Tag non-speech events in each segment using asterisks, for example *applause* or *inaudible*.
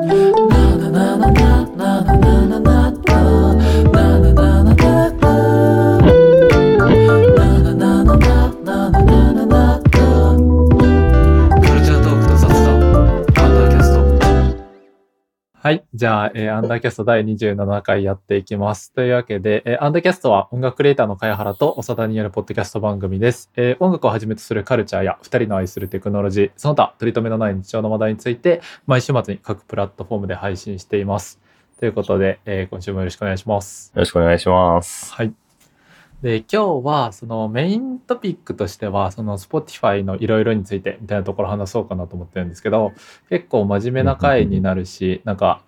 はい。じゃあ、えー、アンダーキャスト第27回やっていきます。というわけで、えー、アンダーキャストは音楽クリエイターの茅原と長田によるポッドキャスト番組です。えー、音楽をはじめとするカルチャーや二人の愛するテクノロジー、その他取り留めのない日常の話題について、毎週末に各プラットフォームで配信しています。ということで、えー、今週もよろしくお願いします。よろしくお願いします。はい。で、今日は、そのメイントピックとしては、その Spotify のいろいろについてみたいなところ話そうかなと思ってるんですけど、結構真面目な回になるし、なんか、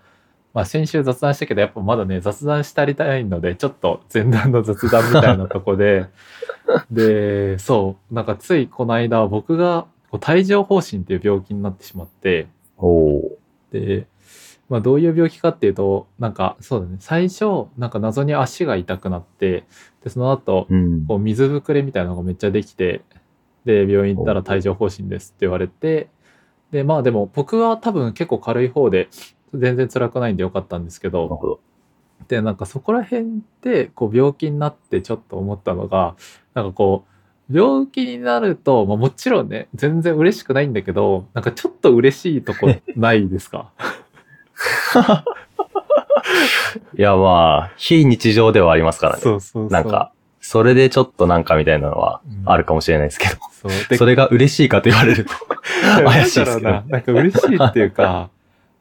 まあ先週雑談したけど、やっぱまだね、雑談したりたいので、ちょっと前段の雑談みたいなとこで、*laughs* で、そう、なんかついこの間、僕が帯状疱疹っていう病気になってしまって、で、まあどういう病気かっていうと、なんかそうだね、最初、なんか謎に足が痛くなって、で、その後、こう水ぶくれみたいなのがめっちゃできて、で、病院行ったら帯状疱疹ですって言われて、で、まあでも僕は多分結構軽い方で、全然辛くないんでよかったんですけど、どで、なんかそこら辺でこう病気になってちょっと思ったのが、なんかこう、病気になると、まあ、もちろんね、全然嬉しくないんだけど、なんかちょっと嬉しいとこないですか？いや、まあ、非日常ではありますからね。そうそうそう。なんか、それでちょっとなんかみたいなのはあるかもしれないですけど、うん、そそれが嬉しいかと言われると怪しいですけど。ななんか嬉しいっていうか、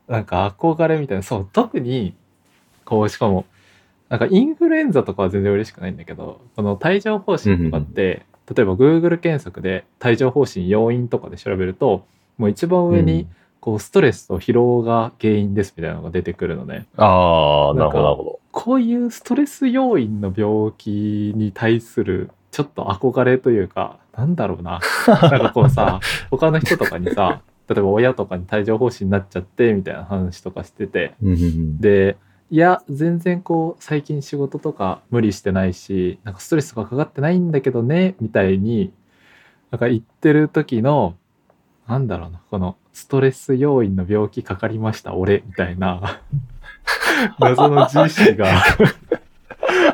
なんか憧れみたいな、そう、特に、こう、しかも、なんかインフルエンザとかは全然嬉しくないんだけど、この帯状疱疹とかって、うん、例えば Google 検索で帯状疱疹要因とかで調べると、もう一番上に、こう、ストレスと疲労が原因ですみたいなのが出てくるのね。ああ、なるほど、なるほど。こういうストレス要因の病気に対する、ちょっと憧れというか、なんだろうな。なんかこうさ、*laughs* 他の人とかにさ、例えば親とかに帯状疱疹になっちゃってみたいな話とかしてて、で、いや、全然こう、最近仕事とか無理してないし、なんかストレスとかかかってないんだけどね、みたいに、なんか言ってる時の、なんだろうな、このストレス要因の病気かかりました、俺、みたいな、*laughs* 謎の自意識が。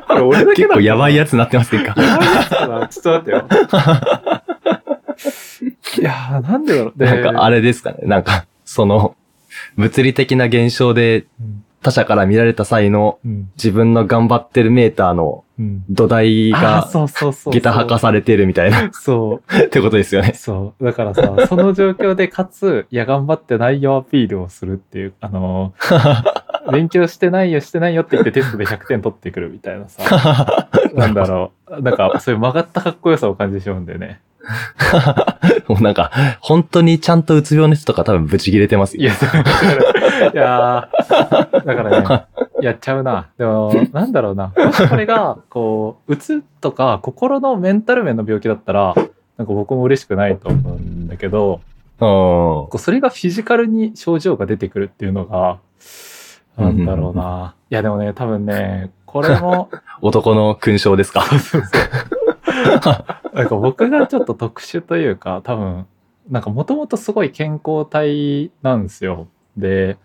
これ俺だけ結構やばいやつになってませんかやばいやつかな。ちょっと待ってよ。いやー、なんでだろう。なんかあれですかね。なんか、その、物理的な現象で、他者から見られた際の、自分の頑張ってるメーターの土台が、下駄履かされてるみたいな。そう。*laughs* ってことですよね。そう。だからさ、その状況で、かつ、いや、頑張ってないよアピールをするっていう、あの *laughs* 勉強してないよ、してないよって言ってテストで100点取ってくるみたいなさ、*laughs* なんだろう。なんか、そういう曲がったかっこよさを感じてしまうんだよね。*laughs* もうなんか、本当にちゃんとうつ病の人とか多分ブチ切れてますよ。いや、いやだからね、やっちゃうな。でも、*laughs* なんだろうな。これが、こう、うつとか心のメンタル面の病気だったら、なんか僕も嬉しくないと思うんだけど、こうそれがフィジカルに症状が出てくるっていうのが、なんだろうな。いやでもね、多分ね、これも。*laughs* 男の勲章ですか？そうそうそう。なんか僕がちょっと特殊というか、多分、なんかもともとすごい健康体なんですよ。で、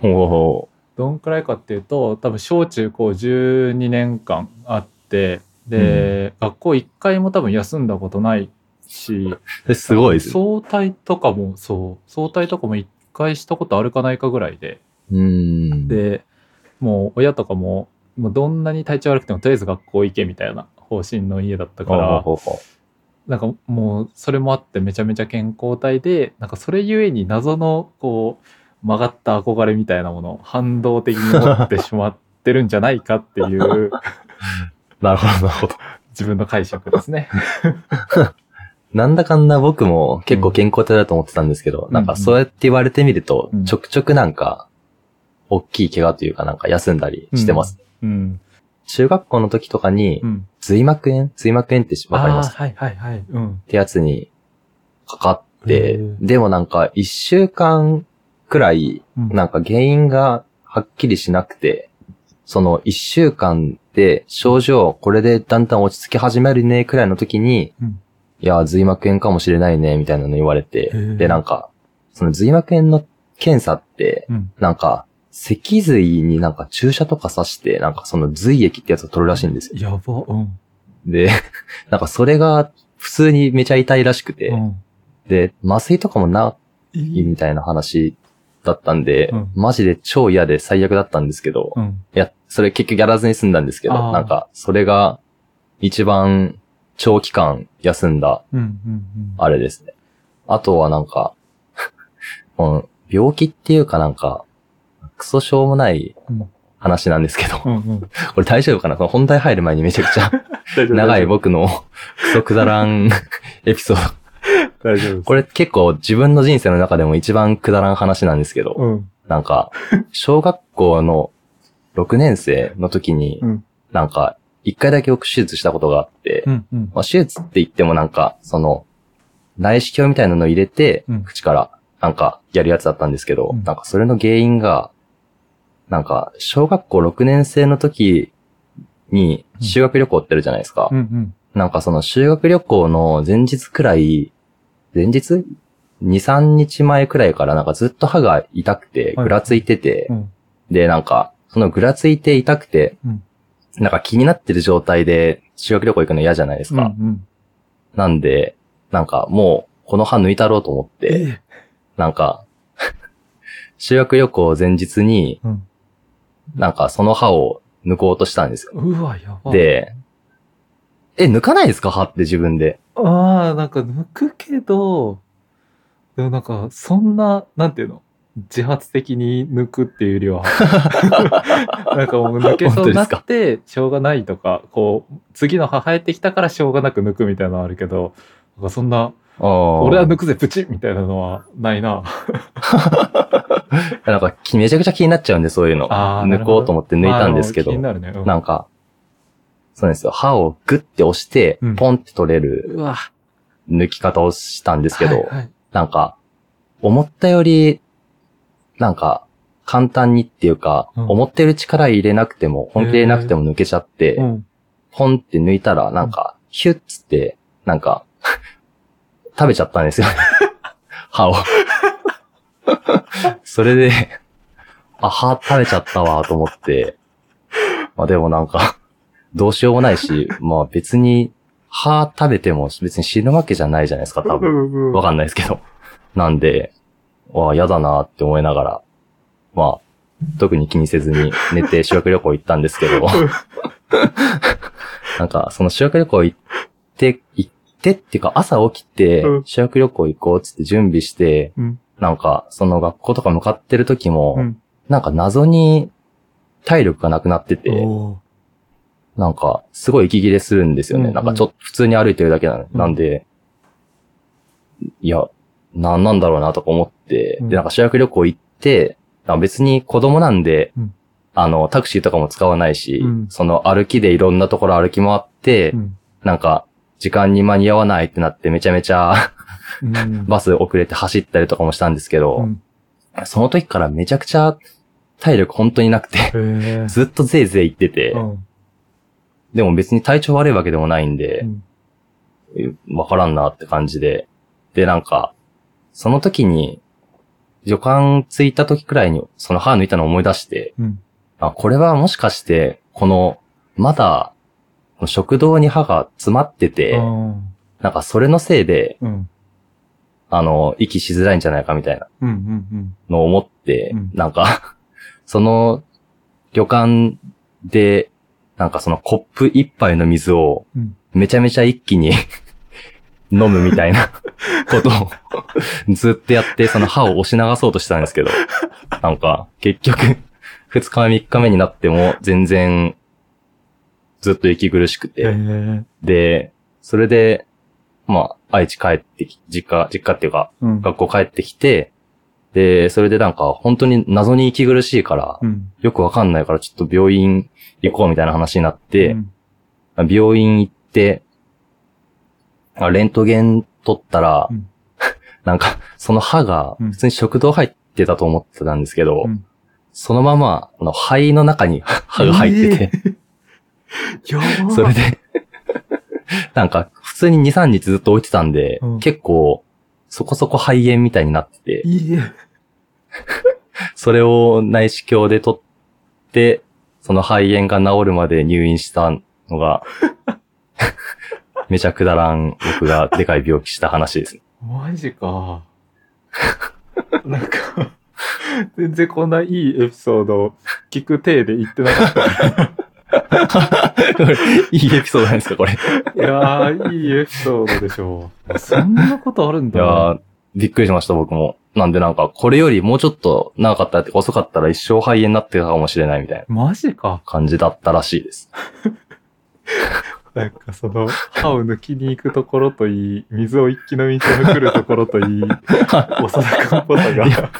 どんくらいかっていうと、多分小中高12年間あって、で、うん、学校一回も多分休んだことないし、すごい。早退とかも、そう、早退とかも一回したことあるかないかぐらいで、うんで、もう親とかも、もうどんなに体調悪くてもとりあえず学校行けみたいな方針の家だったから、なんかもうそれもあってめちゃめちゃ健康体で、なんかそれゆえに謎のこう曲がった憧れみたいなものを反動的に持ってしまってるんじゃないかっていう。*laughs* なるほど、なるほど。自分の解釈ですね。*laughs* なんだかんだ僕も結構健康体だと思ってたんですけど、うん、なんかそうやって言われてみると、ちょくちょくなんか、大きい怪我というかなんか休んだりしてます。うん、うん中学校の時とかに、髄膜炎？髄膜炎ってわかりますはいはいはい。うん。ってやつにかかって、でもなんか一週間くらい、なんか原因がはっきりしなくて、その一週間で症状これでだんだん落ち着き始めるねくらいの時に、うん、いや、髄膜炎かもしれないね、みたいなの言われて、で、なんか、その髄膜炎の検査って、うん。なんか、脊髄になんか注射とか刺して、なんかその髄液ってやつを取るらしいんですよ。やば。うん。で、*laughs* なんかそれが普通にめちゃ痛いらしくて、うん。で、麻酔とかもないみたいな話だったんで、うんマジで超嫌で最悪だったんですけど、いうん。や、それ結局やらずに済んだんですけど、なんか、それが一番長期間休んだうん。うん。あれですね。あとはなんか、*laughs* 病気っていうかなんか、クソしょうもないうん。話なんですけど、うん。うん。これ大丈夫かな？この本題入る前にめちゃくちゃ長い僕のクソくだらん *laughs* エピソード。大丈夫です。これ結構自分の人生の中でも一番くだらん話なんですけど、うん。なんか、小学校の6年生の時に、うんなんか、一回だけ僕手術したことがあって、うん。うん。まあ、手術って言ってもなんか、その、内視鏡みたいなのを入れて、うん口から、なんか、やるやつだったんですけど、うんなんかそれの原因が、なんか、小学校6年生の時に修学旅行ってあるじゃないですか。うん。うん。なんかその修学旅行の前日くらい、前日 ?2、3日前くらいからなんかずっと歯が痛くて、はいぐらついてて、うん。で、なんか、そのぐらついて痛くて、うんなんか気になってる状態で修学旅行行くの嫌じゃないですか。うん。なんで、なんかもう、この歯抜いたろうと思って、えなんか、*laughs* 修学旅行前日に、うん。なんかその歯を抜こうとしたんですよ。うわ、やば。、で、え、抜かないですか？歯って自分で。ああ、なんか抜くけど、でもなんか、そんな、なんていうの？自発的に抜くっていうよりは、*laughs* なんかもう抜けそうになって、しょうがないとか、こう、次の歯生えてきたからしょうがなく抜くみたいなのあるけど、なんかそんな、俺俺は抜くぜ、プチみたいなのはないな。*laughs* *laughs* なんかきめちゃくちゃ気になっちゃうんで、そういうの。抜こうと思って抜いたんですけどなるね。うんなんか、そうなんですよ。歯をグッて押してうん、ポンって取れる。抜き方をしたんですけど、はいはいなんか、思ったより、なんか、簡単にっていうか、うん思ってる力入れなくても、本気で入れなくても抜けちゃって、うん。ポンって抜いたら、なんか、ヒュッつって、なんか、*laughs* 食べちゃったんですよ。*laughs* 歯を。*laughs* それで、あ、歯食べちゃったわ、と思って。まあでもなんか、どうしようもないし、まあ別に、歯食べても別に死ぬわけじゃないじゃないですか、多分。わかんないですけど。なんで、わあ、嫌だなって思いながら、まあ、特に気にせずに寝て修学旅行行ったんですけど、なんか、その修学旅行行って、行ってっていうか朝起きてうん、修学旅行行こうっつって準備して、うん。なんか、その学校とか向かってる時も、うん。なんか謎に体力がなくなってて、なんか、すごい息切れするんですよね。うんうんなんかちょっと普通に歩いてるだけな,、うんなんで、いや、なんなんだろうなとか思って、うんで、なんか修学旅行行って、別に子供なんで、うんあの、タクシーとかも使わないし、うんその歩きでいろんなところ歩き回って、うん。なんか、時間に間に合わないってなってめちゃめちゃうん。バス遅れて走ったりとかもしたんですけど、うんその時からめちゃくちゃ体力本当になくて。*laughs* ずっとぜいぜい言ってて、うん。でも別に体調悪いわけでもないんで、うんからんなって感じで。で、なんか、その時に、旅館着いた時くらいに、その歯抜いたのを思い出して、うん。あ、これはもしかして、この、まだ、食道に歯が詰まってて、うん。なんかそれのせいで、うん。あの、息しづらいんじゃないかみたいな。のを思って、うんなんか、*laughs* その、旅館で、なんかそのコップ一杯の水をうん、めちゃめちゃ一気に *laughs* 飲むみたいな *laughs* ことをずっとやって、その歯を押し流そうとしたんですけど、なんか、結局、二日目三日目になっても全然、ずっと息苦しくへて、え。で、それで、まあ、愛知帰ってき、実家、実家っていうか、うん。学校帰ってきて、で、それでなんか、本当に謎に息苦しいから、うん。よくわかんないからちょっと病院行こうみたいな話になってう、ん。病院行って、あレントゲン取ったら、うん。*laughs* なんか、その歯がうん。普通に食道入ってたと思ってたんですけど、うん。そのまま、あの、肺の中に *laughs* 歯が入ってて、やばそれで、なんか、普通に2、3日ずっと置いてたんで、うん結構、そこそこ肺炎みたいになってて、いいえ。*laughs* それを内視鏡で取って、その肺炎が治るまで入院したのが、めちゃくだらん僕がでかい病気した話ですね。マジか。なんか、全然こんないいエピソード聞く体で言ってなかった。*laughs* いいエピソードなんですか、これ。いいやー、いいエピソードでしょう。そんなことあるんだやねー、びっくりしました、僕も。なんでなんか、これよりもうちょっと長かったって遅かったら一生肺炎になってたかもしれないみたいなマジか。感じだったらしいです。*laughs* なんかその、歯を抜きに行くところといい、水を一気飲みしてくるところといい、長田君っぽさがい。や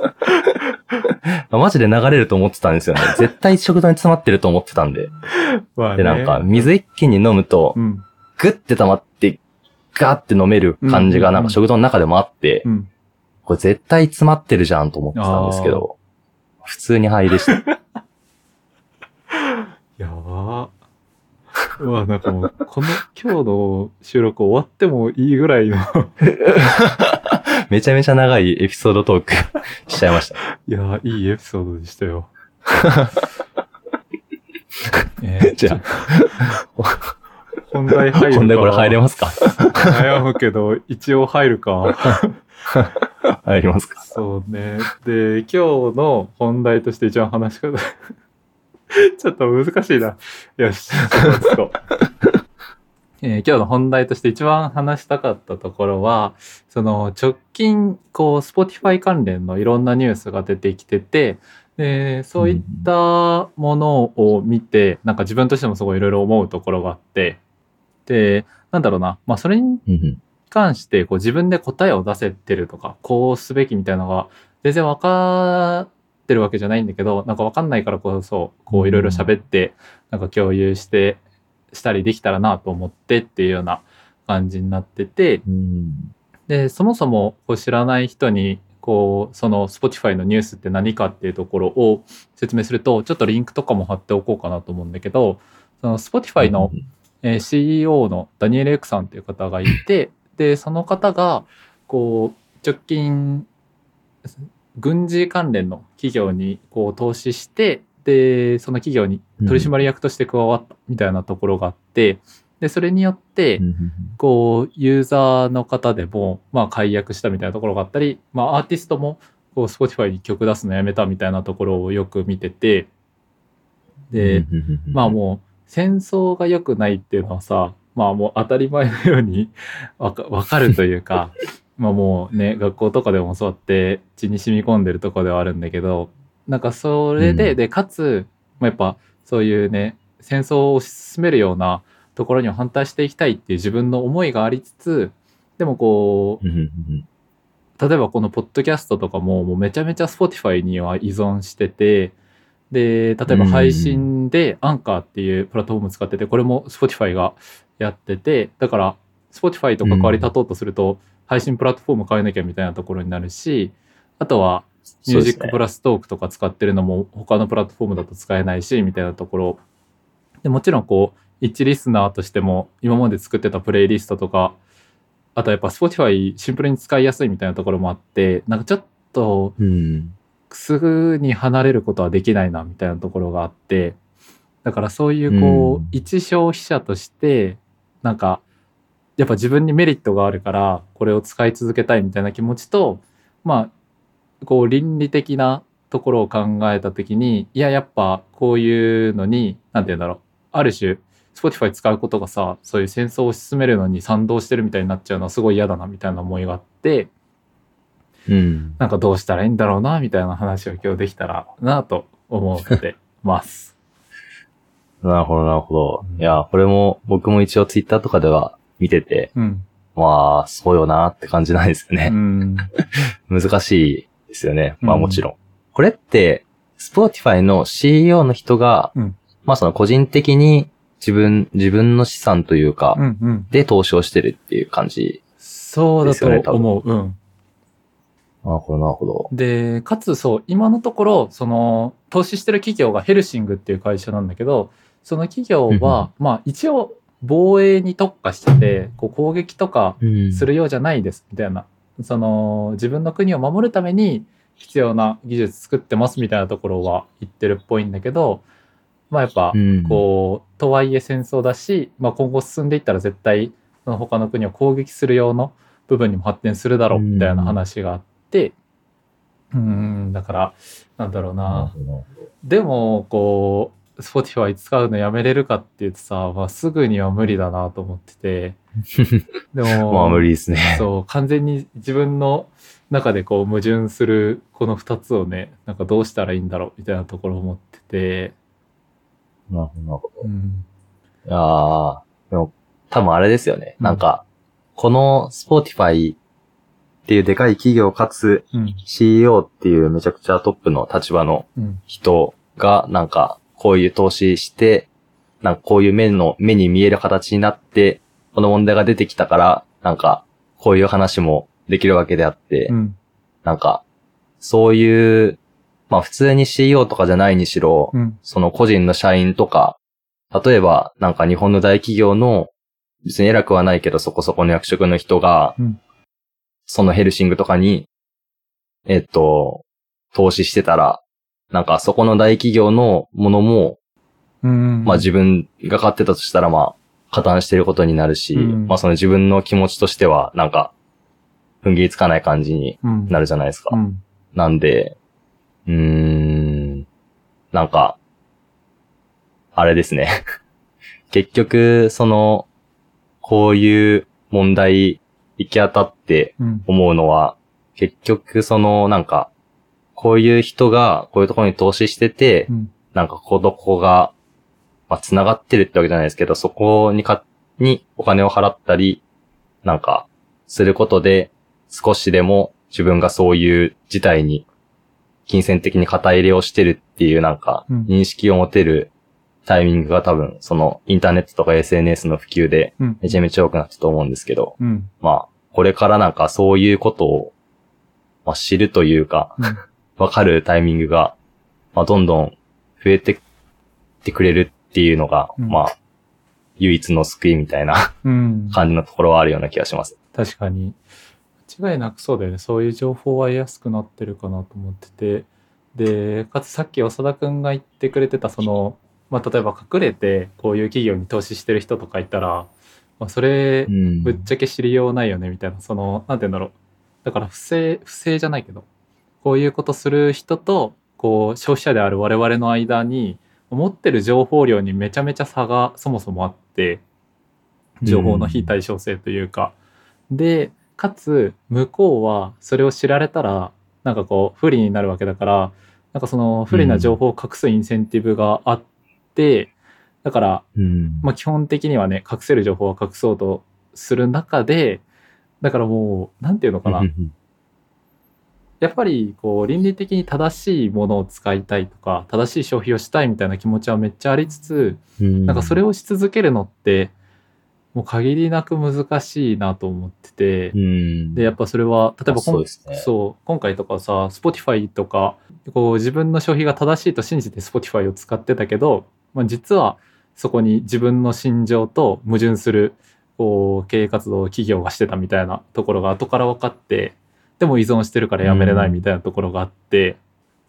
*laughs* マジで流れると思ってたんですよね。絶対食道に詰まってると思ってたんで。まあねで、なんか、水一気に飲むとう、ん。グッて溜まって、ガーって飲める感じがなんか食道の中でもあってう、ん。これ絶対詰まってるじゃんと思ってたんですけど、普通に肺でした。*laughs* やばー。うわ、なんかもう、この、今日の収録終わってもいいぐらいの、*laughs* *laughs* めちゃめちゃ長いエピソードトーク *laughs* しちゃいました。いやー、いいエピソードでしたよ。*laughs* えーじゃ本題入るか。本題これ入れますか？悩むけど、一応入るか。入りますか？そうね。で、今日の本題として一番話し方。ちょっと難しいな。よし、えー今日の本題として一番話したかったところは、その直近、こう、Spotify 関連のいろんなニュースが出てきてて、で、そういったものを見て、なんか自分としてもすごいいろいろ思うところがあって、で、なんだろうな、まあそれに関してこう自分で答えを出せてるとか、こうすべきみたいなのが全然分かってるわけじゃないんだけど、なんか分かんないからこそ、こういろいろ喋って、なんか共有して、したりできたらなと思ってっていうような感じになってて、うんで、そもそもこう知らない人に、こう、その Spotify のニュースって何かっていうところを説明すると、ちょっとリンクとかも貼っておこうかなと思うんだけど、その Spotify のえー CEO のダニエル・エクさんという方がいて、で、その方が、こう、直近、軍事関連の企業にこう投資して、で、その企業に取締役として加わったみたいなところがあって、で、それによってこう、ユーザーの方でも、まあ、解約したみたいなところがあったり、まあ、アーティストも、こう、Spotify に曲出すのやめたみたいなところをよく見てて、で、まあもう戦争が良くないっていうのはさ、まあもう当たり前のようにわかわかるというか、*laughs* まあもうね、学校とかでもそうやって血に染み込んでるとこではあるんだけど、なんかそれで、うん。で、かつ、まあ、やっぱそういうね、戦争を推し進めるようなところには反対していきたいっていう自分の思いがありつつ、でもこう、例えばこのポッドキャストとかももうめちゃめちゃ Spotify には依存してて、で、例えば配信でアンカーっていうプラットフォーム使ってて、これも Spotify がやってて、だから Spotify と関わり立とうとすると、配信プラットフォーム変えなきゃみたいなところになるし、あとはミュージックプラストークとか使ってるのも他のプラットフォームだと使えないし、みたいなところ。でもちろんこう、一リスナーとしても今まで作ってたプレイリストとか、あとやっぱ Spotify シンプルに使いやすいみたいなところもあって、なんかちょっとうんすぐに離れることはできないなみたいなところがあって、だからそういうこう、うん一消費者として、なんか、やっぱ自分にメリットがあるから、これを使い続けたいみたいな気持ちと、まあ、こう倫理的なところを考えたときに、いや、やっぱこういうのに、なんて言うんだろう、ある種、Spotify 使うことがさ、そういう戦争を進めるのに賛同してるみたいになっちゃうのはすごい嫌だなみたいな思いがあって、うんなんかどうしたらいいんだろうな、みたいな話を今日できたらなと思ってます。*laughs* なるほど、なるほどう。んいや、これも、僕も一応ツイッターとかでは見てて、うん。まあ、そうよなって感じなんですようね。ん。*laughs* 難しいですよね。まあうんもちろん。これって、 Spotify の CEO の人が、うんまあその個人的に自分、自分の資産というか、うんうん。で投資をしてるっていう感じ。そうだと思う。うん。なるほど、なるほど。で、かつそう、今のところ、その、投資してる企業がヘルシングっていう会社なんだけど、その企業は、まあ一応、防衛に特化してて、こう攻撃とかうんするようじゃないです、みたいな。その、自分の国を守るために、必要な技術作ってますみたいなところは言ってるっぽいんだけど、まあやっぱうん、こう、とはいえ戦争だし、まあ今後進んでいったら絶対、その他の国を攻撃する用の部分にも発展するだろうみたいな話があって、うん、だから、なんだろうな。でも、こう、Spotify 使うのやめれるかって言うとさ、まあ、すぐには無理だなと思ってて。*laughs* でも、まあ無理ですね。そう、完全に自分の中でこう矛盾するこの二つをね、なんかどうしたらいいんだろうみたいなところを思ってて、なるほどなるほど。うん。ああ、でも、多分あれですよね。うんなんか、この Spotify っていうでかい企業かつうん。CEO っていうめちゃくちゃトップの立場のうん。人が、なんか、こういう投資して、なんかこういう目の、目に見える形になって、この問題が出てきたから、なんか、こういう話もできるわけであって、うん。なんか、そういう、まあ普通に CEO とかじゃないにしろ、うん。その個人の社員とか、例えばなんか日本の大企業の、別に偉くはないけどそこそこの役職の人が、うんそのヘルシングとかに、えっと、投資してたら、なんかそこの大企業のものも、うん。まあ自分が買ってたとしたらまあ、加担してることになるし、うんまあその自分の気持ちとしては、なんか、踏ん切りつかない感じにうん。なるじゃないですか。うん。なんで、うーん、なんか、あれですね。*laughs* 結局、その、こういう問題行き当たってうん。思うのは、結局その、なんか、こういう人がこういうところに投資してて、うん。なんかこここが、まあ、繋がってるってわけじゃないですけど、そこにか、にお金を払ったり、なんか、することで、少しでも自分がそういう事態に、金銭的に肩入れをしてるっていうなんかうん、認識を持てるタイミングが多分、その、インターネットとか SNS の普及で、うん。めちゃめちゃ多くなったと思うんですけど、うん。まあ、これからなんかそういうことを、まあ、知るというか、うんわかるタイミングが、まあ、どんどん増えてってくれるっていうのが、うん。まあ、唯一の救いみたいなうん。*laughs* 感じのところはあるような気がします。確かに。間違いなくそうだよね。そういう情報は得やすくなってるかなと思ってて。でかつさっき長田くんが言ってくれてたその、まあ、例えば隠れてこういう企業に投資してる人とかいたら、まあ、それうん。ぶっちゃけ知りようないよねみたいな。そのなんて言うんだろう。だから不正不正じゃないけどこういうことする人とこう消費者である我々の間に持ってる情報量にめちゃめちゃ差がそもそもあって情報の非対称性というか、でかつ向こうはそれを知られたらなんかこう不利になるわけだからなんかその不利な情報を隠すインセンティブがあって、だからうん。まあ、基本的にはね隠せる情報は隠そうとする中でだからもうなんていうのかな、うんやっぱりこう倫理的に正しいものを使いたいとか正しい消費をしたいみたいな気持ちはめっちゃありつつうんなんかそれをし続けるのってもう限りなく難しいなと思っててうんでやっぱそれは例えばそうね。今回とかさ Spotify とかこう自分の消費が正しいと信じて Spotify を使ってたけど、まあ、実はそこに自分の心情と矛盾するこう経営活動を企業がしてたみたいなところが後から分かってでも依存してるからやめれないみたいなところがあって、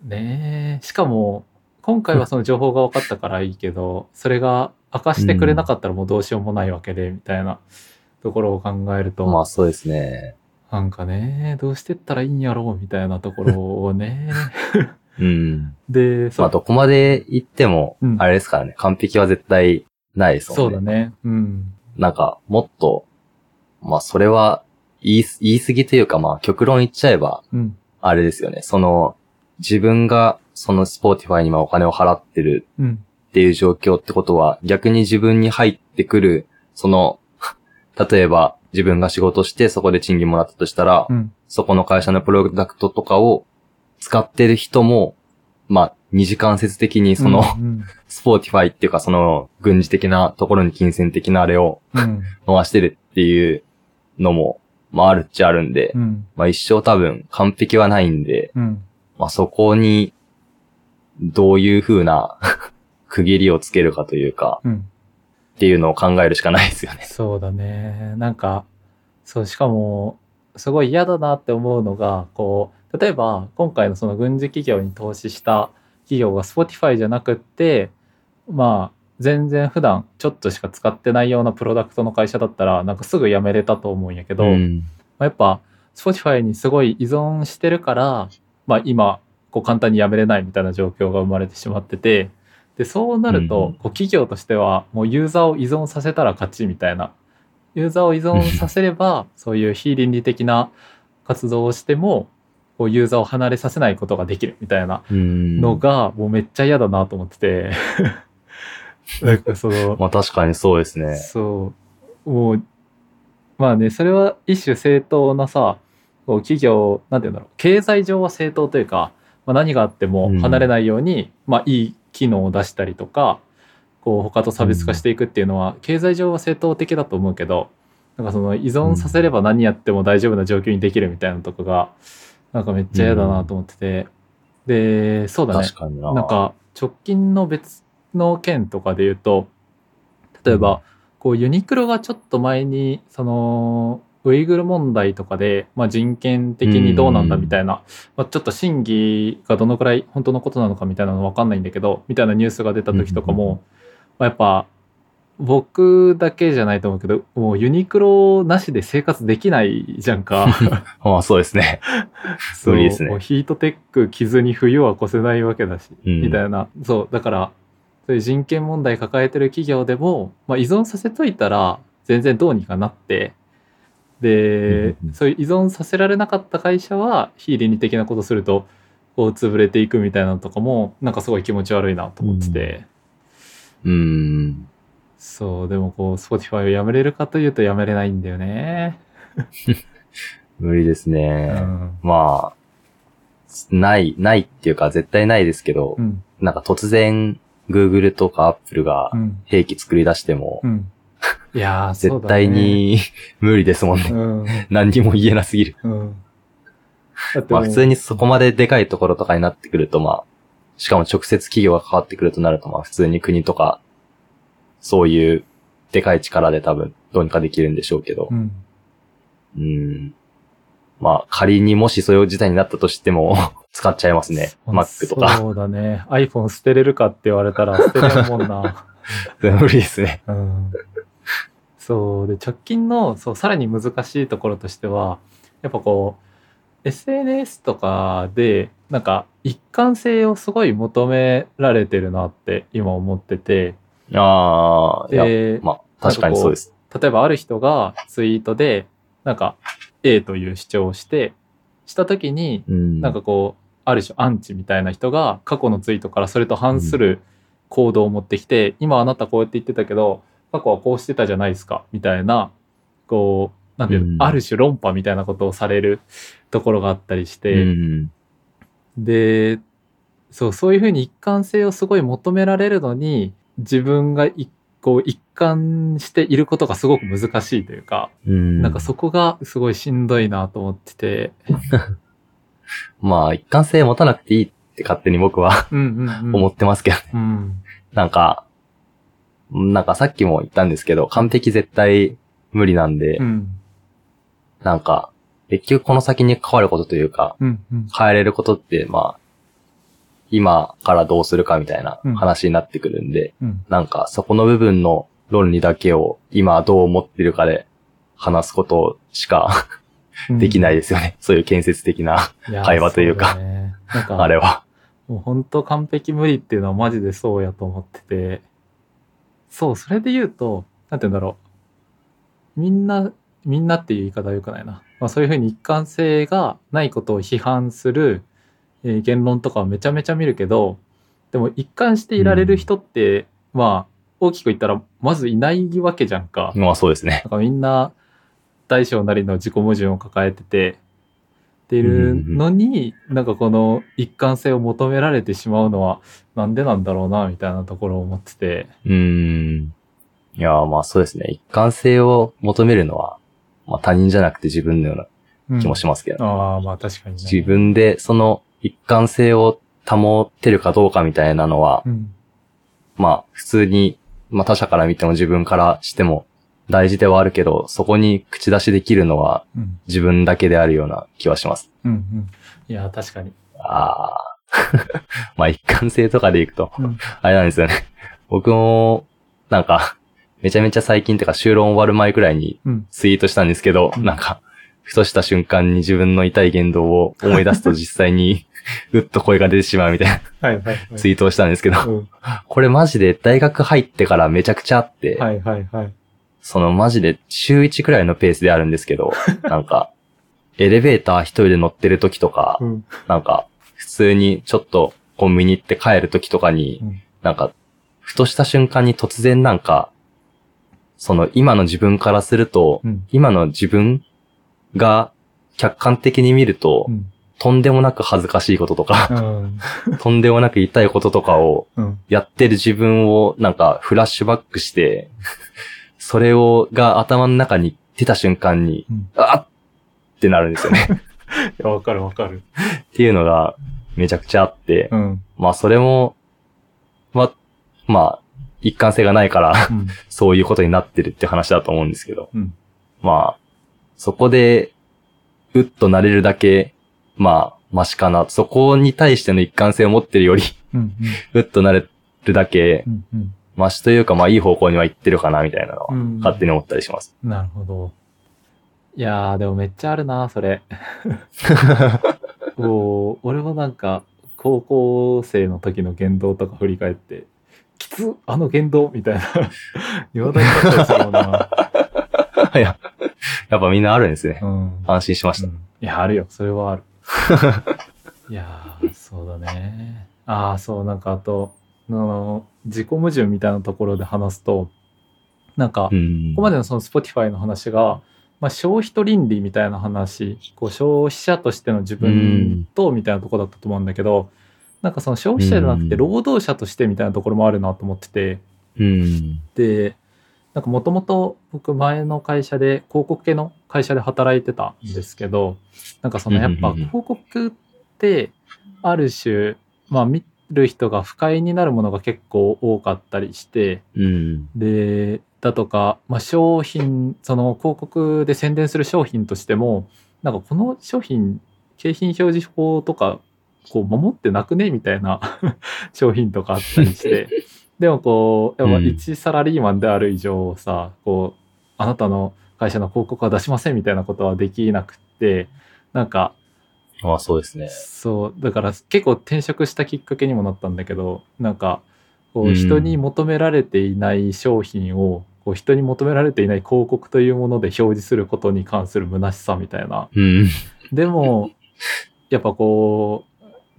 ねえしかも今回はその情報が分かったからいいけど *laughs* それが明かしてくれなかったらもうどうしようもないわけでみたいなところを考えると、まあそうですね。なんかね、どうしてったらいいんやろうみたいなところをね。*laughs* うん。*laughs* で、そう、まあどこまで行ってもう、んあれですからね、完璧は絶対ないですもんね。そうだね。うん。なんか、もっと、まあそれは言い、言い過ぎというかまあ極論言っちゃえば、うん。あれですよね。その、自分がその Spotify に今お金を払ってるうん。っていう状況ってことは、逆に自分に入ってくる、その、*laughs* 例えば自分が仕事してそこで賃金もらったとしたら、うん。そこの会社のプロダクトとかを使ってる人も、まあ、二次間接的にその、うん。 Spotify っていうかその軍事的なところに金銭的なあれをうん。*laughs* 回してるっていうのも、まああるっちゃあるんで、うん。まあ一生多分完璧はないんで、うん。まあそこに、どういう風な *laughs* 区切りをつけるかというか、うん。っていうのを考えるしかないですよね。そうだね。なんか、そう、しかも、すごい嫌だなって思うのが、こう、例えば今回のその軍事企業に投資した企業が Spotify じゃなくってまあ全然普段ちょっとしか使ってないようなプロダクトの会社だったらなんかすぐ辞めれたと思うんやけど、うん。まあやっぱ Spotify にすごい依存してるから、まあ、今こう簡単に辞めれないみたいな状況が生まれてしまっててでそうなると、うんこう企業としてはもうユーザーを依存させたら勝ちみたいなユーザーを依存させればそういう非倫理的な活動をしてもこうユーザーを離れさせないことができるみたいなうん。のがもうめっちゃ嫌だなと思ってて *laughs* なんかそのまあ確かにそうですね。そう。もう、まあね、それは一種正当なさ、こう企業、なんて言うんだろう、経済上は正当というか、まあ、何があっても離れないように、まあいい機能を出したりとか、こう他と差別化していくっていうのは、経済上は正当的だと思うけど、なんかその依存させれば何やっても大丈夫な状況にできるみたいなとこが、なんかめっちゃ嫌だなと思ってて、で、そうだね。な。なんか直近の別の件とかで言うと例えばこうユニクロがちょっと前にそのウイグル問題とかで、まあ、人権的にどうなんだみたいな、まあ、ちょっと真偽がどのくらい本当のことなのかみたいなの分かんないんだけどみたいなニュースが出た時とかも、まあ、やっぱ僕だけじゃないと思うけどもうユニクロなしで生活できないじゃんか。*laughs* まあそうですね。そうですねヒートテック着ずに冬は越せないわけだし、うんみたいな。そう、だから、そういう人権問題抱えてる企業でも、まあ、依存させといたら、全然どうにかなって、で、うんうんそういう依存させられなかった会社は、非倫理的なことすると、こう潰れていくみたいなのとかも、なんかすごい気持ち悪いなと思ってて、うん。そう、でもこう、Spotify をやめれるかというとやめれないんだよね。*laughs* 無理ですうね。ん。まあ、ない、ないっていうか絶対ないですけど、うん。なんか突然 Google とか Apple がうん。兵器作り出してもう、ん。いや *laughs* 絶対、に *laughs* 無理ですもんね。うん。何にも言えなすぎる。うん。まあ普通にそこまででかいところとかになってくるとまあ、しかも直接企業が関わってくるとなるとまあ普通に国とか、そういうでかい力で多分どうにかできるんでしょうけどう、ん。うん。まあ仮にもしそういう事態になったとしても、*laughs* 使っちゃいますね。Mac とか。そうだね。iPhone 捨てれるかって言われたら捨てれるもんな。*laughs* 無理ですね。うん。そう。で、直近の、そう、さらに難しいところとしては、やっぱこう、SNS とかで、なんか、一貫性をすごい求められてるなって今思ってて、ああ、で、まあ確かにそうです。例えばある人がツイートで、なんか、A という主張をして、したときに、うん。なんかこう、ある種アンチみたいな人が過去のツイートからそれと反する行動を持ってきて、今あなたこうやって言ってたけど、過去はこうしてたじゃないですか、みたいな、こう、なんていうの、うんある種論破みたいなことをされるところがあったりしうて、ん。で、そう、そういうふうに一貫性をすごい求められるのに、自分が一こう一貫していることがすごく難しいというか、うん。なんかそこがすごいしんどいなと思ってて、*laughs* まあ一貫性持たなくていいって勝手に僕はうんうんうん。思ってますけどね。うん。なんか、なんかさっきも言ったんですけど、完璧絶対無理なんで、うん。なんか、結局この先に変わることというか、うんうん。変えれることって、まあ、今からどうするかみたいなうん話になってくるんで、うん。なんかそこの部分の論理だけを今どう思ってるかで話すことしかできないですよね。*laughs* そういう建設的な、会話というかねあれは。もう本当完璧無理っていうのはマジでそうやと思ってて、そう、それで言うと、なんて言うんだろう。みんな、みんなっていう言い方は良くないな。まあそういうふうに一貫性がないことを批判する、えー言論とかはめちゃめちゃ見るけど、でも一貫していられる人って、まあ大きく言ったらまずいないわけじゃんか。まあそうですね。なんかみんな大小なりの自己矛盾を抱えてて、っているのに、なんかこの一貫性を求められてしまうのはなんでなんだろうな、みたいなところを思ってて。うーん。いやーまあそうですね。一貫性を求めるのは、まあ他人じゃなくて自分のよううんな気もしますけど、ああ、まあ確かにね。自分でその一貫性を保ってるかどうかみたいなのは、うん。まあ普通に、まあ他者から見ても自分からしても大事ではあるけど、そこに口出しできるのはうん。自分だけであるような気はします。うん。うん。いや、確かに。あ *laughs* あ。まあ一貫性とかでいくと、うんあれなんですよね。僕も、なんか、めちゃめちゃ最近っていうか修論終わる前くらいにうん。ツイートしたんですけど、うんなんか、ふとした瞬間に自分の痛い言動を思い出すと *laughs* 実際に、ぐっと声が出てしまうみたいなはいはいはい。ツイートをしたんですけど、うん。これマジで大学入ってからめちゃくちゃあって、はいはいはい。そのマジで週1くらいのペースであるんですけど、*laughs* なんか、エレベーター一人で乗ってる時とか、うん。なんか、普通にちょっとコンビニ行って帰る時とかに、うんなんか、ふとした瞬間に突然なんか、その今の自分からすると、うん。今の自分が客観的に見ると、うん。とんでもなく恥ずかしいこととか、うん。*laughs* とんでもなく痛いこととかをうん。やってる自分をなんかフラッシュバックして、*laughs* それを、が頭の中に出た瞬間に、うんあっってなるんですよね。*laughs* いや、わかるわかる。っていうのがめちゃくちゃあって、うん。まあそれも、ま、まあ、一貫性がないから、うん。そういうことになってるって話だと思うんですけど、うん。まあ、そこで、うっとなれるだけ、まあ、マシかな。そこに対しての一貫性を持ってるより、うん。うっとなれるだけう、ん。うん。マシというか、まあいい方向には行ってるかな、みたいなのは、うん勝手に思ったりします。なるほど。いやー、でもめっちゃあるな、それ。*laughs* こう、俺もなんか、高校生の時の言動とか振り返って、きつあの言動みたいな、*laughs* 言わないかったりするもんな。*laughs* いや、*laughs* やっぱみんなあるんですね。うん。安心しました。うんいや、あるよ。それはある。*laughs* いやー、そうだね。ああ、そう、なんかあと、あの、自己矛盾みたいなところで話すと、なんか、うん。ここまでのその Spotify の話が、まあ、消費と倫理みたいな話、こう消費者としての自分とみたいなところだったと思うんだけど、なんかその消費者じゃなくてうん労働者としてみたいなところもあるなと思ってて、うん。で、なんかもともと僕前の会社で広告系の会社で働いてたんですけど、なんかそのやっぱ広告ってある種、まあ見る人が不快になるものが結構多かったりして、うん。で、だとか、まあ商品、その広告で宣伝する商品としても、なんかこの商品、景品表示法とか、こう守ってなくねみたいな *laughs* 商品とかあったりして、でもこう、やっぱうん一サラリーマンである以上さ、こう、あなたの会社の広告は出しませんみたいなことはできなくって、なんか、まあそうですね。そう、だから結構転職したきっかけにもなったんだけど、なんか、こううん人に求められていない商品を、こう人に求められていない広告というもので表示することに関する虚しさみたいな。うん。でも、やっぱこ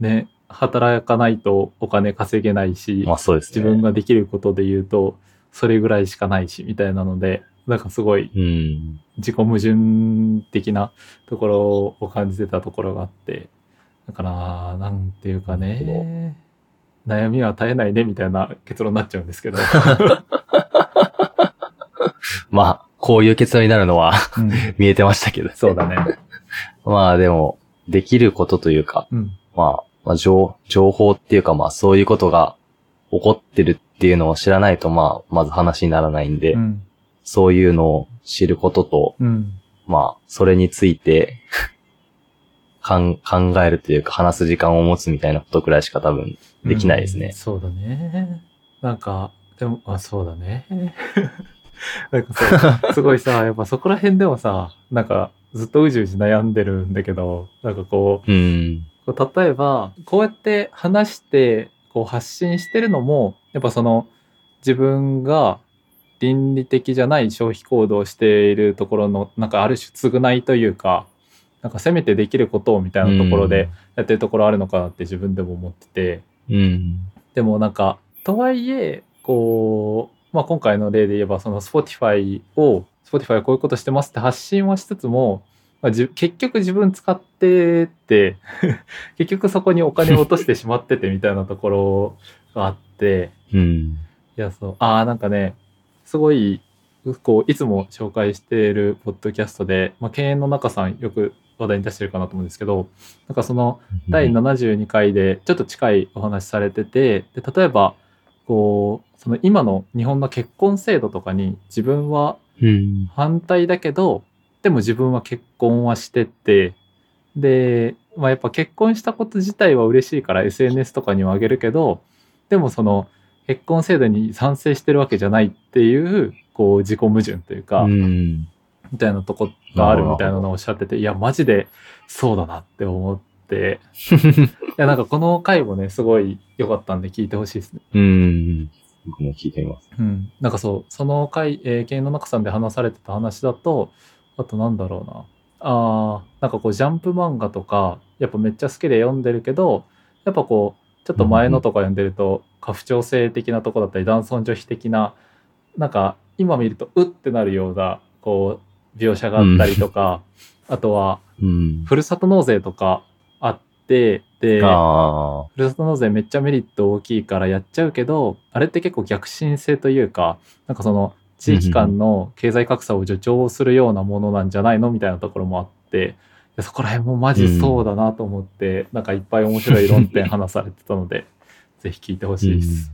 う、ね、働かないとお金稼げないし、まあそうですね。自分ができることで言うと、それぐらいしかないし、みたいなので、なんかすごいうん。自己矛盾的なところを感じてたところがあって、だから、なんていうかね、悩みは絶えないねみたいな結論になっちゃうんですけど。*laughs* まあ、こういう結論になるのはうん見えてましたけど。そうだね。*laughs* まあでも、できることというか、うん。まあ、まあ情、情報っていうかまあそういうことが起こってるっていうのを知らないとまあ、まず話にならないんで、うん。そういうのを知ることと、うん。まあ、それについて *laughs* かん、考えるというか話す時間を持つみたいなことくらいしか多分できないですねうん。そうだね。なんか、でも、あ、そうだね。*laughs* なんかそう、すごいさ、やっぱそこら辺でもさ、なんかずっとうじうじ悩んでるんだけど、なんかこう、うん。例えばこうやって話してこう発信してるのもやっぱその自分が倫理的じゃない消費行動をしているところのなんかある種償いというかなんかせめてできることをみたいなところでやってるところあるのかなって自分でも思っててうん。でもなんかとはいえこう、まあ、今回の例で言えばその Spotify を Spotify はこういうことしてますって発信はしつつも、まあ、じ結局自分使ってて *laughs* 結局そこにお金を落としてしまっててみたいなところがあってうん。いやそうああなんかねすごいこういつも紹介しているポッドキャストで、まあ、経営の中さんよく話題に出してるかなと思うんですけどなんかその第72回でちょっと近いお話されててで例えばこうその今の日本の結婚制度とかに自分はうん。反対だけどでも自分は結婚はしててでまあやっぱ結婚したこと自体は嬉しいから SNS とかにはあげるけど、でもその結婚制度に賛成してるわけじゃないっていう、こう自己矛盾というか、うん。みたいなとこがあるみたいなのをおっしゃってて、いや、マジでそうだなって思って、*laughs* いや、なんかこの回もね、すごい良かったんで聞いてほしいですね。うん。僕も聞いてみます。うん。なんかそう、その回、えー、芸の中さんで話されてた話だと、あとなんだろうな。あーなんかこう、ジャンプ漫画とか、やっぱめっちゃ好きで読んでるけど、やっぱこう、ちょっと前のとか読んでると、過不調性的なとこだったり、男尊女卑的な、なんか今見ると、うってなるような、こう、描写があったりとか、あとは、うん。ふるさと納税とかあって、で。ふるさと納税めっちゃメリット大きいからやっちゃうけど、あれって結構逆進性というか、なんかその地域間の経済格差を助長するようなものなんじゃないのみたいなところもあって、そこら辺もマジそうだなと思って、なんかいっぱい面白い論点話されてたので、*laughs* ぜひ聞いてほしいです。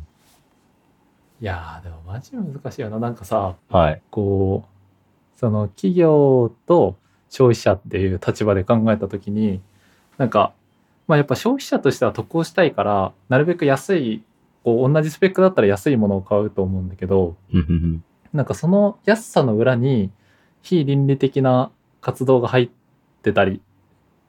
いやー、でもマジ難しいよな。なんかさ、はい。こう、その企業と消費者っていう立場で考えたときに、なんか、まあやっぱ消費者としては得をしたいから、なるべく安い、こう同じスペックだったら安いものを買うと思うんだけど、うんうんなんかその安さの裏に非倫理的な活動が入ってたり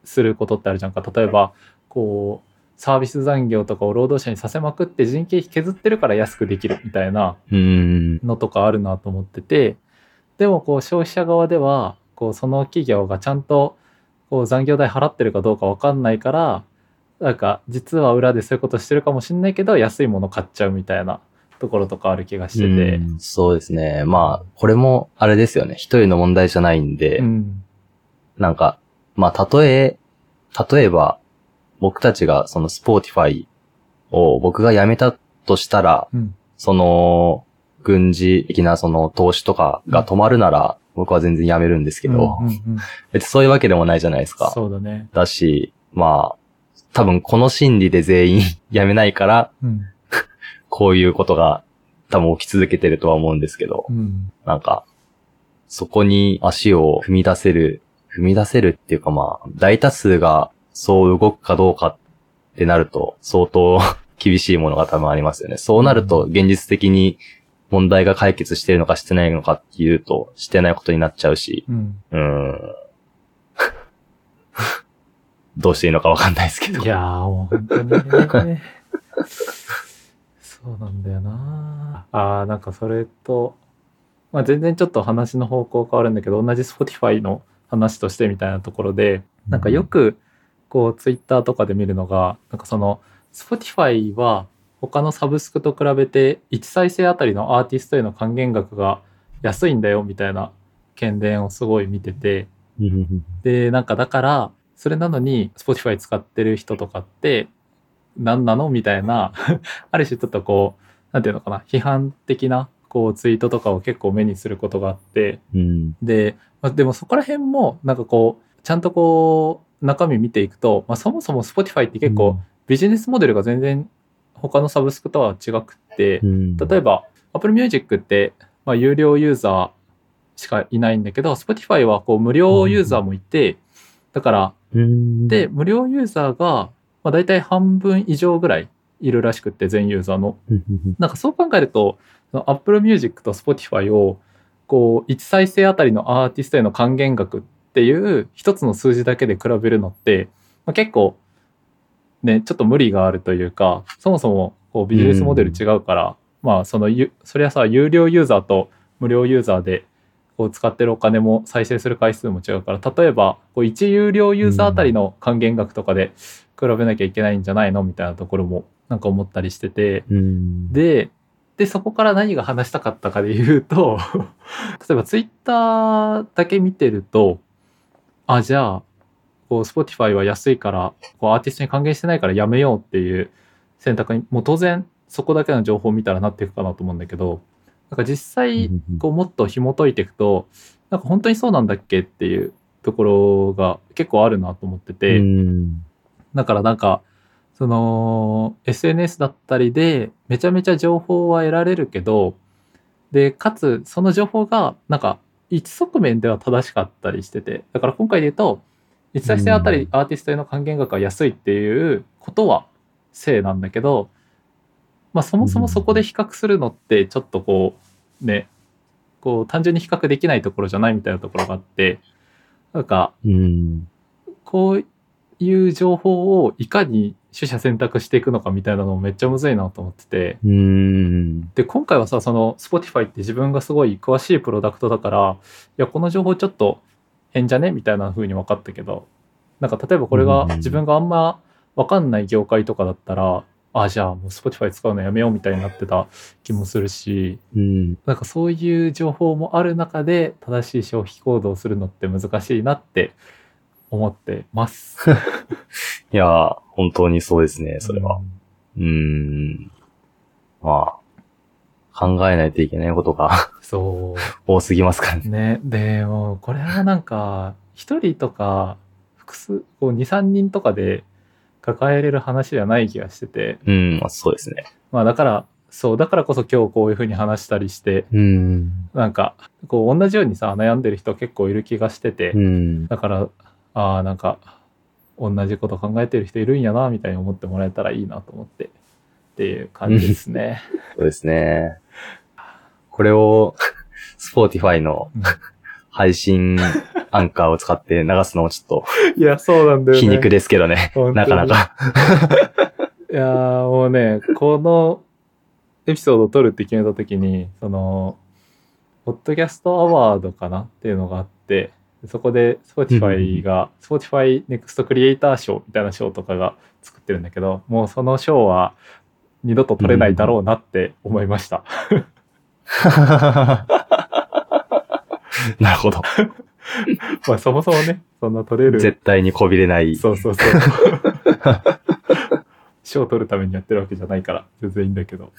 することってあるじゃんか。例えば、こう、サービス残業とかを労働者にさせまくって人件費削ってるから安くできるみたいな。のとかあるなと思っててでもこう消費者側ではこうその企業がちゃんとこう残業代払ってるかどうか分かんないからなんか実は裏でそういうことしてるかもしんないけど安いもの買っちゃうみたいなところとかある気がしてて、うん。そうですね。まあ、これも、あれですよね。一人の問題じゃないんで、うん。なんか、まあ、例え、例えば、僕たちがその Spotify を僕が辞めたとしたら、うん。その、軍事的なその投資とかが止まるなら、僕は全然辞めるんですけど、うんうんうん。別にそういうわけでもないじゃないですか。そうだね、だし、まあ、多分この心理で全員 *laughs* 辞めないから、うんこういうことが多分起き続けてるとは思うんですけど、うんなんか、そこに足を踏み出せる、踏み出せるっていうかまあ、大多数がそう動くかどうかってなると、相当厳しいものが多分ありますよね。そうなると、現実的に問題が解決してるのかしてないのかっていうと、してないことになっちゃうし、うんうーん。*laughs* どうしていいのかわかんないですけど。いやーもう本当にねそうなんだよな。あーなんかそれと、まあ、全然ちょっと話の方向変わるんだけど同じ Spotify の話としてみたいなところでなんかよくこう Twitter とかで見るのがなんかその Spotify は他のサブスクと比べて1再生あたりのアーティストへの還元額が安いんだよみたいな見伝をすごい見てて。で、なんかだから、それなのに Spotify 使ってる人とかって何なの？みたいな、*laughs* ある種ちょっとこう、なんていうのかな、批判的なこうツイートとかを結構目にすることがあって、うん。で、まあ、でもそこら辺もなんかこう、ちゃんとこう、中身見ていくと、まあ、そもそも Spotify って結構ビジネスモデルが全然他のサブスクとは違くって、うん、例えば Apple Music って、まあ、有料ユーザーしかいないんだけど Spotify はこう無料ユーザーもいて、だからうん、で無料ユーザーが、まあ、大体半分以上ぐらいいるらしくって全ユーザーの。うん、なんかそう考えると Apple Music と Spotify をこう1再生あたりのアーティストへの還元額っていう一つの数字だけで比べるのって、まあ、結構ねちょっと無理があるというかそもそもこうビジネスモデル違うから、まあそのゆそりゃさ有料ユーザーと無料ユーザーでこう使ってるお金も再生する回数も違うから例えばこう1有料ユーザーあたりの還元額とかで比べなきゃいけないんじゃないのみたいなところもなんか思ったりしてて。うん、で、で、そこから何が話したかったかで言うと、*laughs* 例えばツイッターだけ見てると、あ、じゃあ、こう、Spotify は安いから、こう、アーティストに還元してないからやめようっていう選択に、もう当然、そこだけの情報を見たらなっていくかなと思うんだけど、なんか実際、こう、もっと紐解いていくと、なんか本当にそうなんだっけっていうところが結構あるなと思ってて、うん、だからなんか、その SNS だったりでめちゃめちゃ情報は得られるけど、で、かつその情報がなんか一側面では正しかったりしてて、だから今回で言うと、1再生あたりアーティストへの還元額が安いっていうことは正なんだけど、まあそもそもそこで比較するのってちょっとこうね、こう単純に比較できないところじゃないみたいなところがあって、なんかうん。こういう情報をいかに取捨選択していくのかみたいなのもめっちゃむずいなと思ってて、うん。で、今回はさ、その Spotify って自分がすごい詳しいプロダクトだから、いや、この情報ちょっと変じゃねみたいな風に分かったけど、なんか例えばこれがうん自分があんま分かんない業界とかだったら、あ、じゃあもう Spotify 使うのやめようみたいになってた気もするし、うん。なんかそういう情報もある中で正しい消費行動をするのって難しいなって思ってます。*laughs* いやー、本当にそうですね、それは。うんん。まあ、考えないといけないことがそう。多すぎますからね。ね、でもこれはなんか一人とか複数こう23人とかで抱えれる話じゃない気がしててうん、まあそうですね。まあだからそうだからこそ今日こういうふうに話したりしてうん。なんかこう同じようにさ悩んでる人結構いる気がしてて、うん。だからああなんか同じこと考えてる人いるんやなみたいに思ってもらえたらいいなと思ってっていう感じですね。*laughs* そうですね。これを、 Spotify のうん配信アンカーを使って *laughs* 流すのもちょっいやそうなんだと皮肉ですけどね。なかなか。いやーもうね、このエピソードを録るって決めた時に、その、ポッドキャストアワードかなっていうのがあって、そこで Spotify が、Spotify Next Creator 賞みたいな賞とかが作ってるんだけど、もうその賞は二度と取れないだろうなって思いました。*laughs* *laughs* なるほど。*laughs* まあそもそもね、そんな取れる。絶対にこびれない。そうそうそう。*laughs* 賞を取るためにやってるわけじゃないから、全然いいんだけど。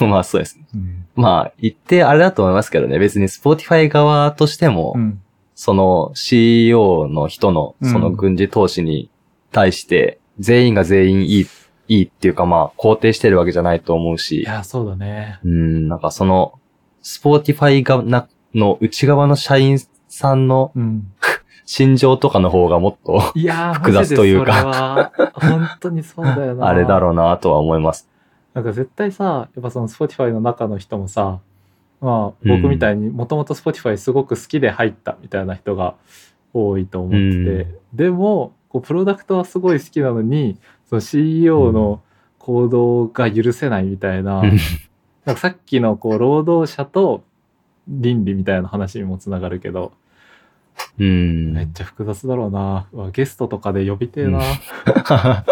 まあそうですね。うん。まあ、言ってあれだと思いますけどね。別に Spotify 側としても、うん。その CEO の人のうんその軍事投資に対して、全員が全員いい、いいっていうかまあ、肯定してるわけじゃないと思うし、や、そうだね。うん、なんかその、 Spotify がなの内側の社員さんのうん。心情とかの方がもっと複雑というか。本当にそうだよな。あれだろうなとは思います。なんか絶対さ、やっぱその Spotify の中の人もさ、まあうん。僕みたいにもともと Spotify すごく好きで入ったみたいな人が多いと思ってて、うん。でも、こうプロダクトはすごい好きなのに、その CEO の行動が許せないみたいな、うん。なんかさっきのこう労働者と倫理みたいな話にもつながるけど、うん。めっちゃ複雑だろうな。うわゲストとかで呼びてえな。*laughs*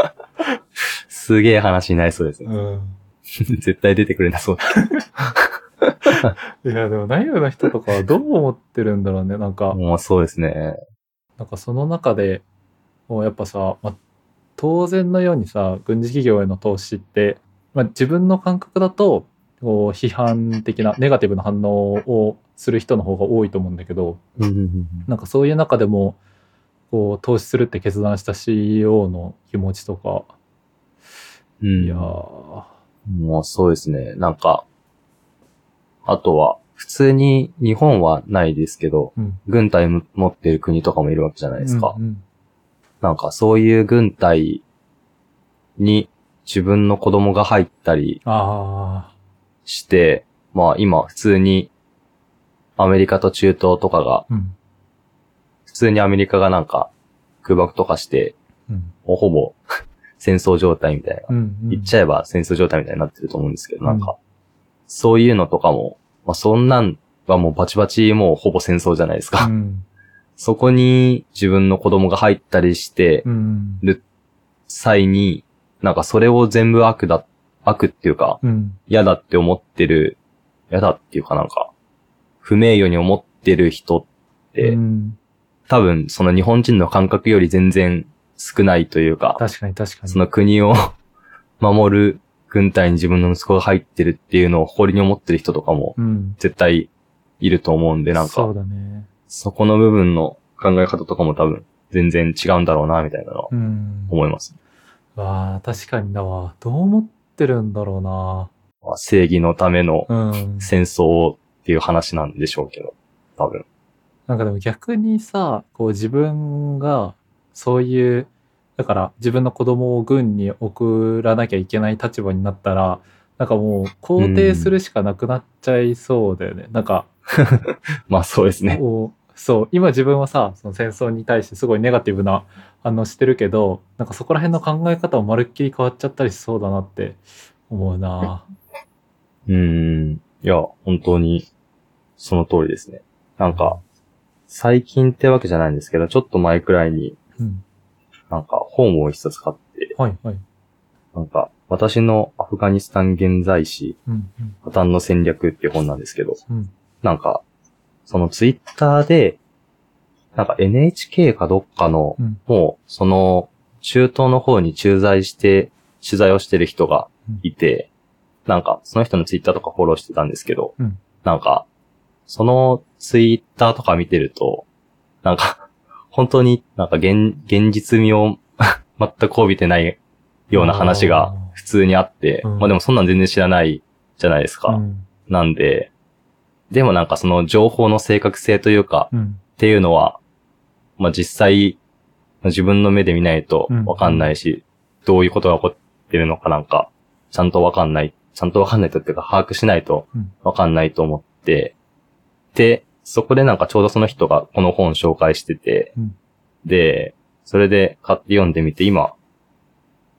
すげえ話になりそうですね。うん *laughs* 絶対出てくれなそう。*laughs* いや、でも内部の人とかはどう思ってるんだろうね。なんか、もうそうですね。なんかその中で、もうやっぱさ、まあ、当然のようにさ、軍事企業への投資って、まあ、自分の感覚だと、こう批判的な、ネガティブな反応をする人の方が多いと思うんだけど、なんかそういう中でも、こう、投資するって決断した CEO の気持ちとか、うんいやー、もうそうですね。なんか、あとは、普通に日本はないですけど、うん。軍隊持ってる国とかもいるわけじゃないですか。うんうんなんかそういう軍隊に自分の子供が入ったりあして、まあ今普通にアメリカと中東とかが、あ、うん。普通にアメリカがなんか空爆とかして、うん。もうほぼ *laughs* 戦争状態みたいな。うん、うん。言っちゃえば戦争状態みたいになってると思うんですけど、なんうか、そういうのとかも、まあそんなんはもうバチバチもうほぼ戦争じゃないですか。うん。そこに自分の子供が入ったりしてうん。る際に、なんかそれを全部悪だ、悪っていうか、うん。嫌だって思ってる、嫌だっていうかなんか、不名誉に思ってる人って、うん多分その日本人の感覚より全然少ないというか、確かに確かに。その国を *laughs* 守る軍隊に自分の息子が入ってるっていうのを誇りに思ってる人とかもうん。絶対いると思うんで、なんそうか、だね。そこの部分の考え方とかも多分全然違うんだろうな、みたいなのはうん。思います。わあ、確かにだわ。どう思ってるんだろうな。まあ正義のためのうん。戦争っていう話なんでしょうけど、多分。なんかでも逆にさ、こう自分がそういう、だから自分の子供を軍に送らなきゃいけない立場になったら、なんかもう肯定するしかなくなっちゃいそうだよね。なんか、*laughs* まあそうですね。こうそう、今自分はさ、その戦争に対してすごいネガティブな反応してるけど、なんかそこら辺の考え方もまるっきり変わっちゃったりしそうだなって思うなうーん。いや、本当に、その通りですね。なんか、最近ってわけじゃないんですけど、ちょっと前くらいに、うん。なんか本を一冊買って、はいはい。なんか、私のアフガニスタン現在史、うんうん破綻の戦略っていう本なんですけど、うん。なんか、そのツイッターで、なんか NHK かどっかの、うん。もう、その、中東の方に駐在して、取材をしてる人がいて、なんか、その人のツイッターとかフォローしてたんですけど、うん。なんか、そのツイッターとか見てると、なんか、*laughs* 本当になんか現、現実味を *laughs* 全く帯びてないような話が普通にあって、うん。まあでもそんなん全然知らないじゃないですか。うん。なんで、でもなんかその情報の正確性というか、うん。っていうのは、まあ実際、自分の目で見ないとわかんないし、どういうことが起こってるのかなんか、ちゃんとわかんない、ちゃんとわかんないとっていうか把握しないとうんわかんないと思って、で、そこでなんかちょうどその人がこの本紹介してて、うんで、それで買って読んでみて、今、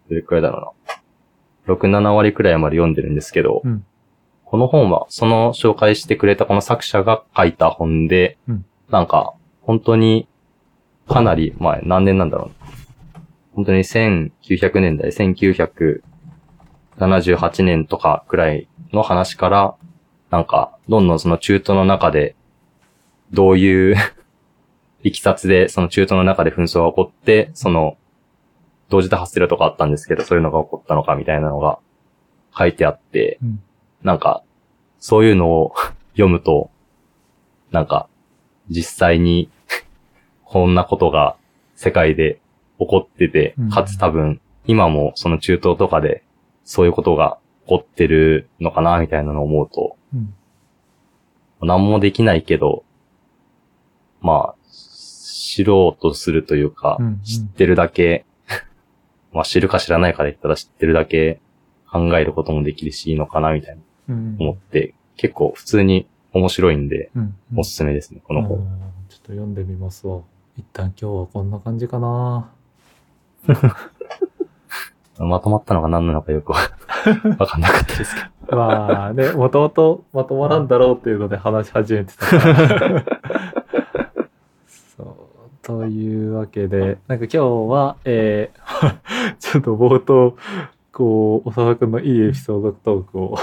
どれくらいだろうな。6、7割くらいまで読んでるんですけど、うんこの本は、その紹介してくれたこの作者が書いた本で、うんなんか、本当に、かなり前、何年なんだろうな。本当に1900年代、1978年とかくらいの話から、なんか、どんどんその中東の中で、どういう *laughs* いきさつで、その中東の中で紛争が起こって、その、同時多発テロとかあったんですけど、そういうのが起こったのかみたいなのが書いてあって、うんなんか、そういうのを *laughs* 読むと、なんか、実際に、*laughs* こんなことが世界で起こっててうん、かつ多分、今もその中東とかで、そういうことが起こってるのかな、みたいなのを思うと、うん。何もできないけど、まあ、知ろうとするというか、うんうん知ってるだけ、*laughs* まあ知るか知らないかで言ったら知ってるだけ考えることもできるしいいのかなみたいなうん。思って、結構普通に面白いんで、うん。おすすめですね、このうん本。ちょっと読んでみますわ。一旦今日はこんな感じかな。*laughs* まとまったのが何なのかよくわ *laughs* わかんなかったですけど。まあね、もともとまとまらんだろうっていうので話し始めてたから。*laughs* そう。というわけで、なんか今日は、えーちょっと冒頭、こう、長田くんのいいエピソードトークを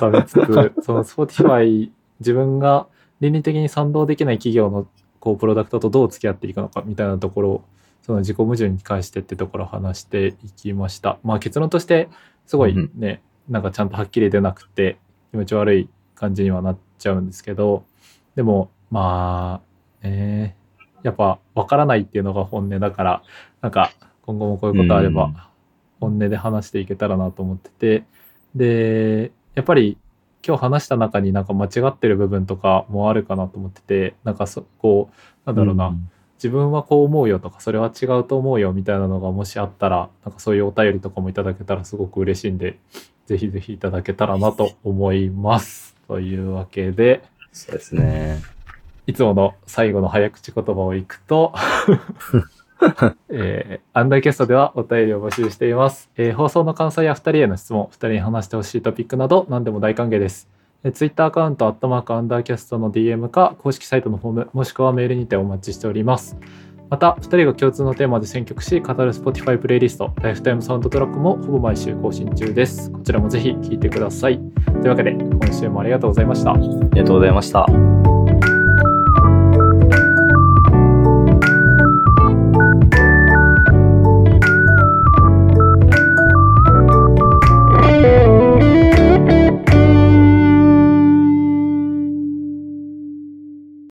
挟みつつ、*laughs* その Spotify、自分が倫理的に賛同できない企業のこうプロダクトとどう付き合っていくのかみたいなところを、その自己矛盾に関してってところを話していきました。まあ結論として、すごいうんね、なんかちゃんとはっきり出なくて気持ち悪い感じにはなっちゃうんですけど、でも、まあ、ね、やっぱ分からないっていうのが本音だから、なんか今後もこういうことあればうん、本音で話していけたらなと思ってて、で、やっぱり今日話した中になんか間違ってる部分とかもあるかなと思ってて、なんかそこう、なんだろうな、自分はこう思うよとか、それは違うと思うよみたいなのがもしあったら、なんかそういうお便りとかもいただけたらすごく嬉しいんで、ぜひぜひいただけたらなと思います。というわけで、そうですね。いつもの最後の早口言葉をいくと、*laughs* *laughs* えーアンダーキャストではお便りを募集しています。えー放送の感想や2人への質問、2人に話してほしいトピックなど何でも大歓迎です。えー、Twitter アカウント、アットマークアンダーキャストの DM か、公式サイトのフォーム、もしくはメールにてお待ちしております。また、2人が共通のテーマで選曲し、語る Spotify プレイリスト、ライフタイムサウンドトラックもほぼ毎週更新中です。こちらもぜひ聴いてください。というわけで、今週もありがとうございました。ありがとうございました。